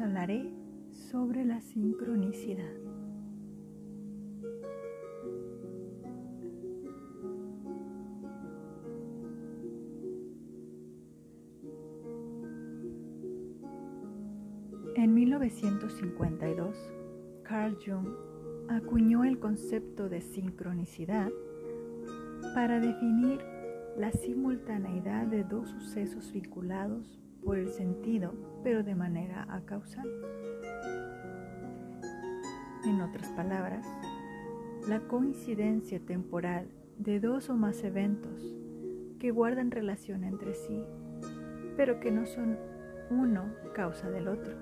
hablaré sobre la sincronicidad. En 1952, Carl Jung acuñó el concepto de sincronicidad para definir la simultaneidad de dos sucesos vinculados por el sentido, pero de manera acausal. En otras palabras, la coincidencia temporal de dos o más eventos que guardan relación entre sí, pero que no son uno causa del otro,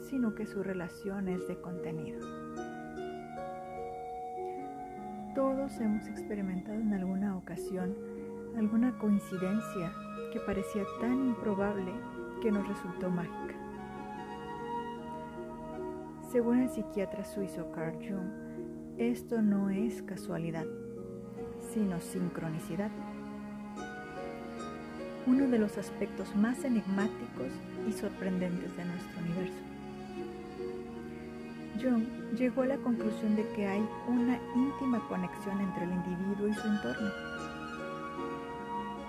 sino que su relación es de contenido. Todos hemos experimentado en alguna ocasión alguna coincidencia que parecía tan improbable que nos resultó mágica. Según el psiquiatra suizo Carl Jung, esto no es casualidad, sino sincronicidad. Uno de los aspectos más enigmáticos y sorprendentes de nuestro universo. Jung llegó a la conclusión de que hay una íntima conexión entre el individuo y su entorno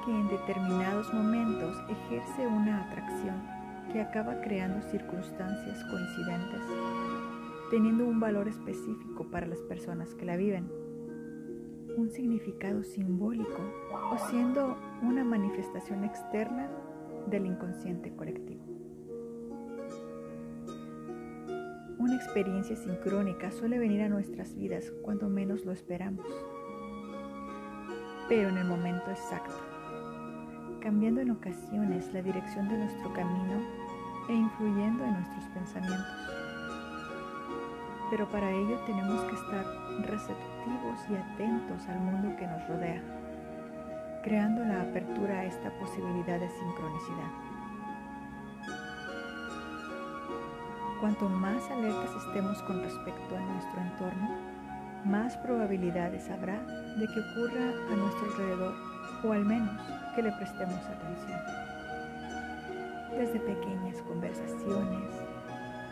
que en determinados momentos ejerce una atracción que acaba creando circunstancias coincidentes, teniendo un valor específico para las personas que la viven, un significado simbólico o siendo una manifestación externa del inconsciente colectivo. Una experiencia sincrónica suele venir a nuestras vidas cuando menos lo esperamos, pero en el momento exacto cambiando en ocasiones la dirección de nuestro camino e influyendo en nuestros pensamientos. Pero para ello tenemos que estar receptivos y atentos al mundo que nos rodea, creando la apertura a esta posibilidad de sincronicidad. Cuanto más alertas estemos con respecto a nuestro entorno, más probabilidades habrá de que ocurra a nuestro alrededor, o al menos que le prestemos atención. Desde pequeñas conversaciones,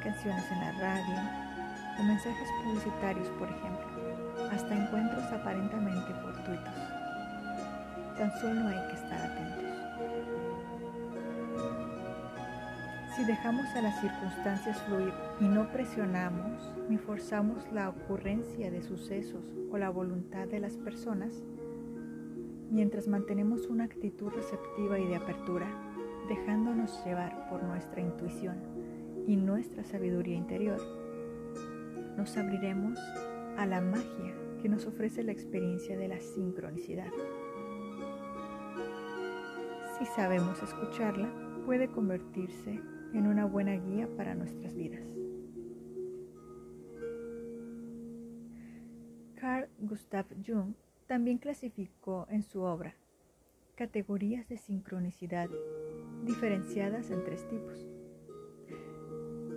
canciones en la radio o mensajes publicitarios, por ejemplo, hasta encuentros aparentemente fortuitos. Tan solo hay que estar atentos. Si dejamos a las circunstancias fluir y no presionamos ni forzamos la ocurrencia de sucesos o la voluntad de las personas, mientras mantenemos una actitud receptiva y de apertura, dejándonos llevar por nuestra intuición y nuestra sabiduría interior, nos abriremos a la magia que nos ofrece la experiencia de la sincronicidad. Si sabemos escucharla, puede convertirse en una buena guía para nuestras vidas. Carl Gustav Jung también clasificó en su obra categorías de sincronicidad diferenciadas en tres tipos.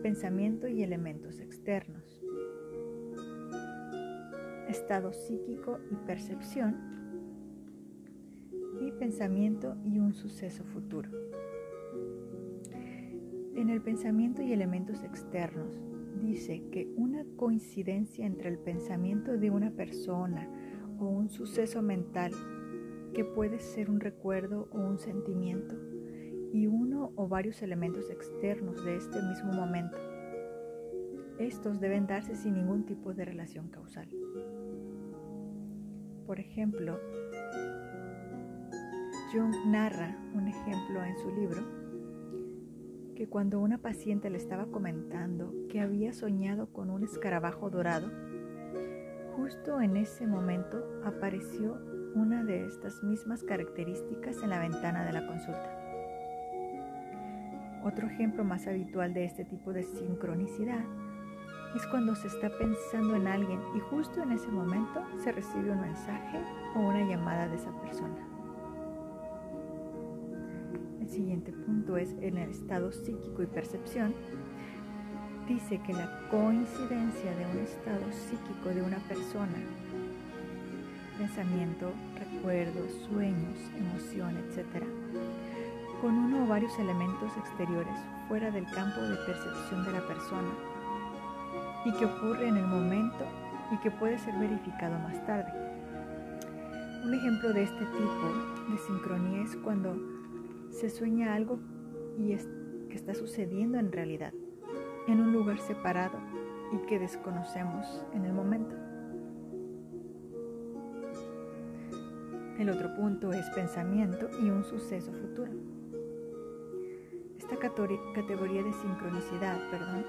Pensamiento y elementos externos. Estado psíquico y percepción. Y pensamiento y un suceso futuro. En el pensamiento y elementos externos dice que una coincidencia entre el pensamiento de una persona, o un suceso mental que puede ser un recuerdo o un sentimiento y uno o varios elementos externos de este mismo momento. Estos deben darse sin ningún tipo de relación causal. Por ejemplo, Jung narra un ejemplo en su libro que cuando una paciente le estaba comentando que había soñado con un escarabajo dorado, Justo en ese momento apareció una de estas mismas características en la ventana de la consulta. Otro ejemplo más habitual de este tipo de sincronicidad es cuando se está pensando en alguien y justo en ese momento se recibe un mensaje o una llamada de esa persona. El siguiente punto es en el estado psíquico y percepción dice que la coincidencia de un estado psíquico de una persona, pensamiento, recuerdos, sueños, emoción, etc., con uno o varios elementos exteriores fuera del campo de percepción de la persona y que ocurre en el momento y que puede ser verificado más tarde. Un ejemplo de este tipo de sincronía es cuando se sueña algo y es, que está sucediendo en realidad, en un lugar separado y que desconocemos en el momento. El otro punto es pensamiento y un suceso futuro. Esta categoría de sincronicidad, perdón,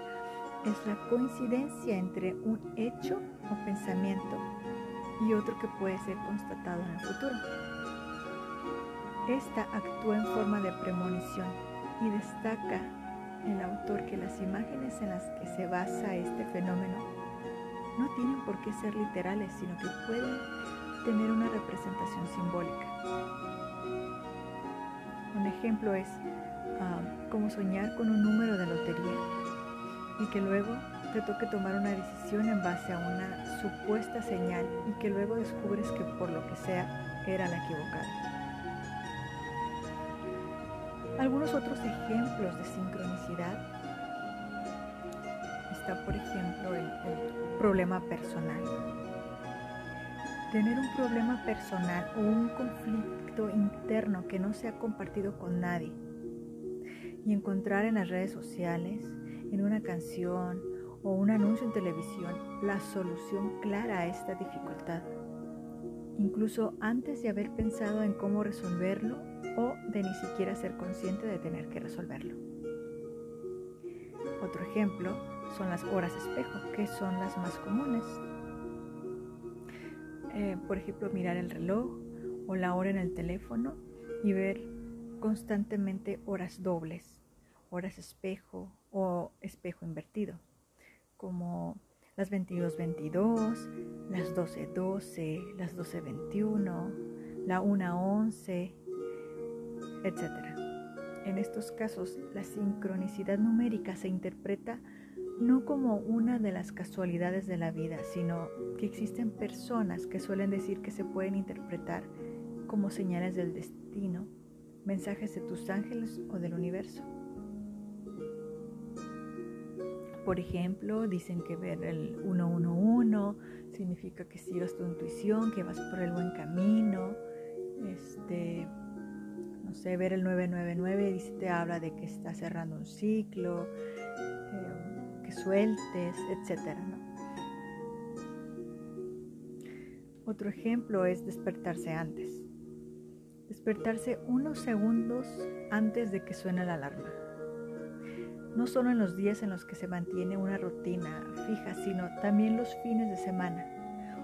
es la coincidencia entre un hecho o pensamiento y otro que puede ser constatado en el futuro. Esta actúa en forma de premonición y destaca el autor que las imágenes en las que se basa este fenómeno no tienen por qué ser literales, sino que pueden tener una representación simbólica. Un ejemplo es ah, como soñar con un número de lotería y que luego te toque tomar una decisión en base a una supuesta señal y que luego descubres que por lo que sea era la equivocada. Algunos otros ejemplos de sincronicidad. Está por ejemplo el, el problema personal. Tener un problema personal o un conflicto interno que no se ha compartido con nadie. Y encontrar en las redes sociales en una canción o un anuncio en televisión la solución clara a esta dificultad, incluso antes de haber pensado en cómo resolverlo o de ni siquiera ser consciente de tener que resolverlo. Otro ejemplo son las horas espejo, que son las más comunes. Eh, por ejemplo, mirar el reloj o la hora en el teléfono y ver constantemente horas dobles, horas espejo o espejo invertido, como las 22.22, las 12.12, las 12.21, la 1.11, etc. En estos casos, la sincronicidad numérica se interpreta no como una de las casualidades de la vida, sino que existen personas que suelen decir que se pueden interpretar como señales del destino, mensajes de tus ángeles o del universo. Por ejemplo, dicen que ver el 111 significa que sigas tu intuición, que vas por el buen camino. Este, no sé, ver el 999 dice, te habla de que estás cerrando un ciclo, eh, que sueltes, etc. Otro ejemplo es despertarse antes. Despertarse unos segundos antes de que suene la alarma no solo en los días en los que se mantiene una rutina fija, sino también los fines de semana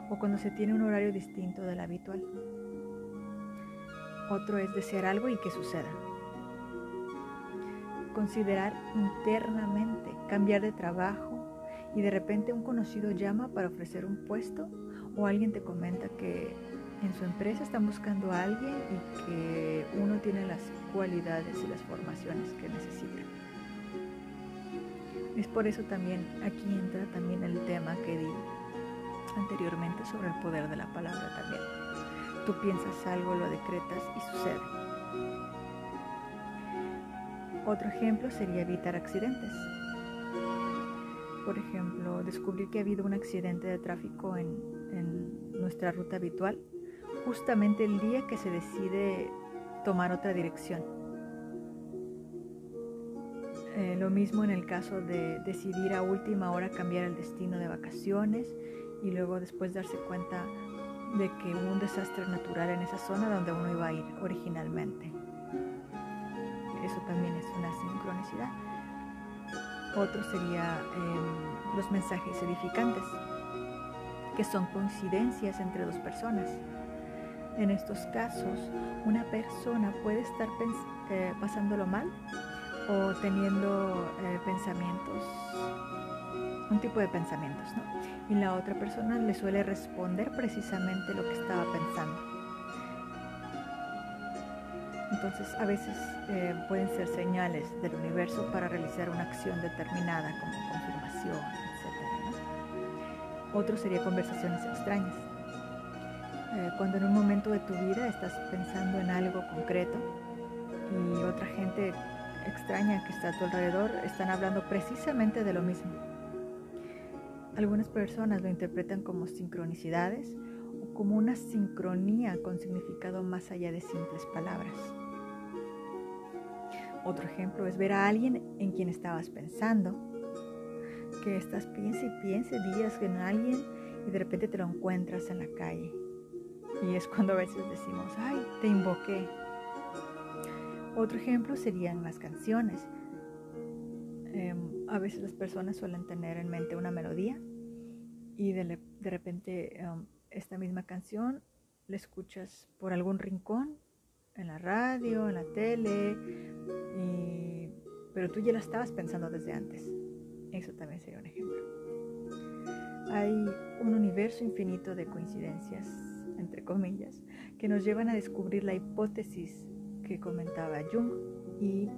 o cuando se tiene un horario distinto del habitual. Otro es desear algo y que suceda. Considerar internamente cambiar de trabajo y de repente un conocido llama para ofrecer un puesto o alguien te comenta que en su empresa están buscando a alguien y que uno tiene las cualidades y las formaciones que necesita. Es por eso también aquí entra también el tema que di anteriormente sobre el poder de la palabra también. Tú piensas algo, lo decretas y sucede. Otro ejemplo sería evitar accidentes. Por ejemplo, descubrir que ha habido un accidente de tráfico en, en nuestra ruta habitual justamente el día que se decide tomar otra dirección eh, lo mismo en el caso de decidir a última hora cambiar el destino de vacaciones y luego después darse cuenta de que hubo un desastre natural en esa zona donde uno iba a ir originalmente. Eso también es una sincronicidad. Otro sería em, los mensajes edificantes, que son coincidencias entre dos personas. En estos casos, una persona puede estar eh, pasándolo mal o teniendo eh, pensamientos, un tipo de pensamientos, ¿no? Y la otra persona le suele responder precisamente lo que estaba pensando. Entonces, a veces eh, pueden ser señales del universo para realizar una acción determinada, como confirmación, etc. Otro sería conversaciones extrañas. Eh, cuando en un momento de tu vida estás pensando en algo concreto y otra gente extraña que está a tu alrededor están hablando precisamente de lo mismo. Algunas personas lo interpretan como sincronicidades o como una sincronía con significado más allá de simples palabras. Otro ejemplo es ver a alguien en quien estabas pensando, que estás piense y piense días en alguien y de repente te lo encuentras en la calle. Y es cuando a veces decimos, ay, te invoqué. Otro ejemplo serían las canciones. Em, a veces las personas suelen tener en mente una melodía y de, repente em, esta misma canción la escuchas por algún rincón, en la radio, en la tele, pero tú ya la estabas pensando desde antes. Eso también sería un ejemplo. Hay un universo infinito de coincidencias, entre comillas, que nos llevan a descubrir la hipótesis que comentaba Jung y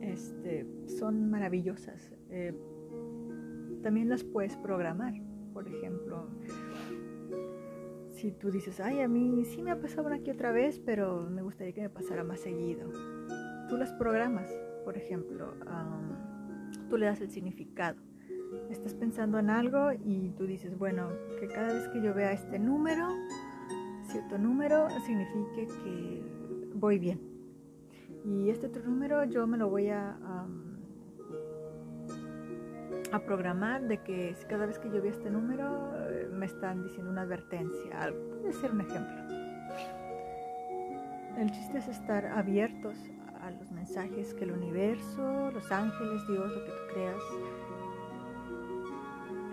este, son maravillosas. Eh, también las puedes programar. Por ejemplo, si tú dices, ay, a mí sí me ha pasado una aquí otra vez, pero me gustaría que me pasara más seguido. Tú las programas, por ejemplo, tú le das el significado. Estás pensando en algo y tú dices, bueno, que cada vez que yo vea este número, cierto número, signifique que voy bien. Y este otro número yo me lo voy a, programar de que cada vez que yo vea este número eh, me están diciendo una advertencia. Puede ser un ejemplo. El chiste es estar abiertos a los mensajes que el universo, los ángeles, Dios, lo que tú creas,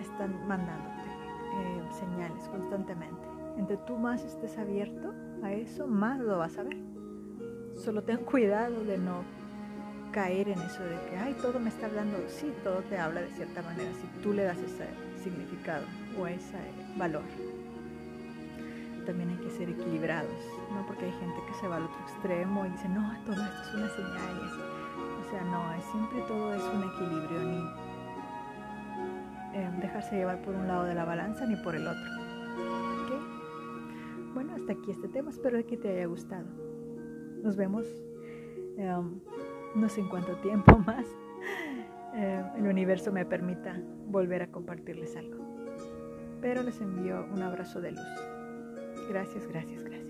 están mandándote eh, señales constantemente. Entre tú más estés abierto a eso, más lo vas a ver. Solo ten cuidado de no caer en eso de que, ay, todo me está hablando. Sí, todo te habla de cierta manera si tú le das ese significado o ese valor. También hay que ser equilibrados, ¿no? Porque hay gente que se va al otro extremo y dice, no, todo esto es una señal. O sea, no, siempre todo es un equilibrio, ni eh, dejarse llevar por un lado de la balanza ni por el otro. Hasta aquí este tema. Espero que te haya gustado. Nos vemos em, no sé en cuánto tiempo más em, el universo me permita volver a compartirles algo. Pero les envío un abrazo de luz. Gracias, gracias, gracias.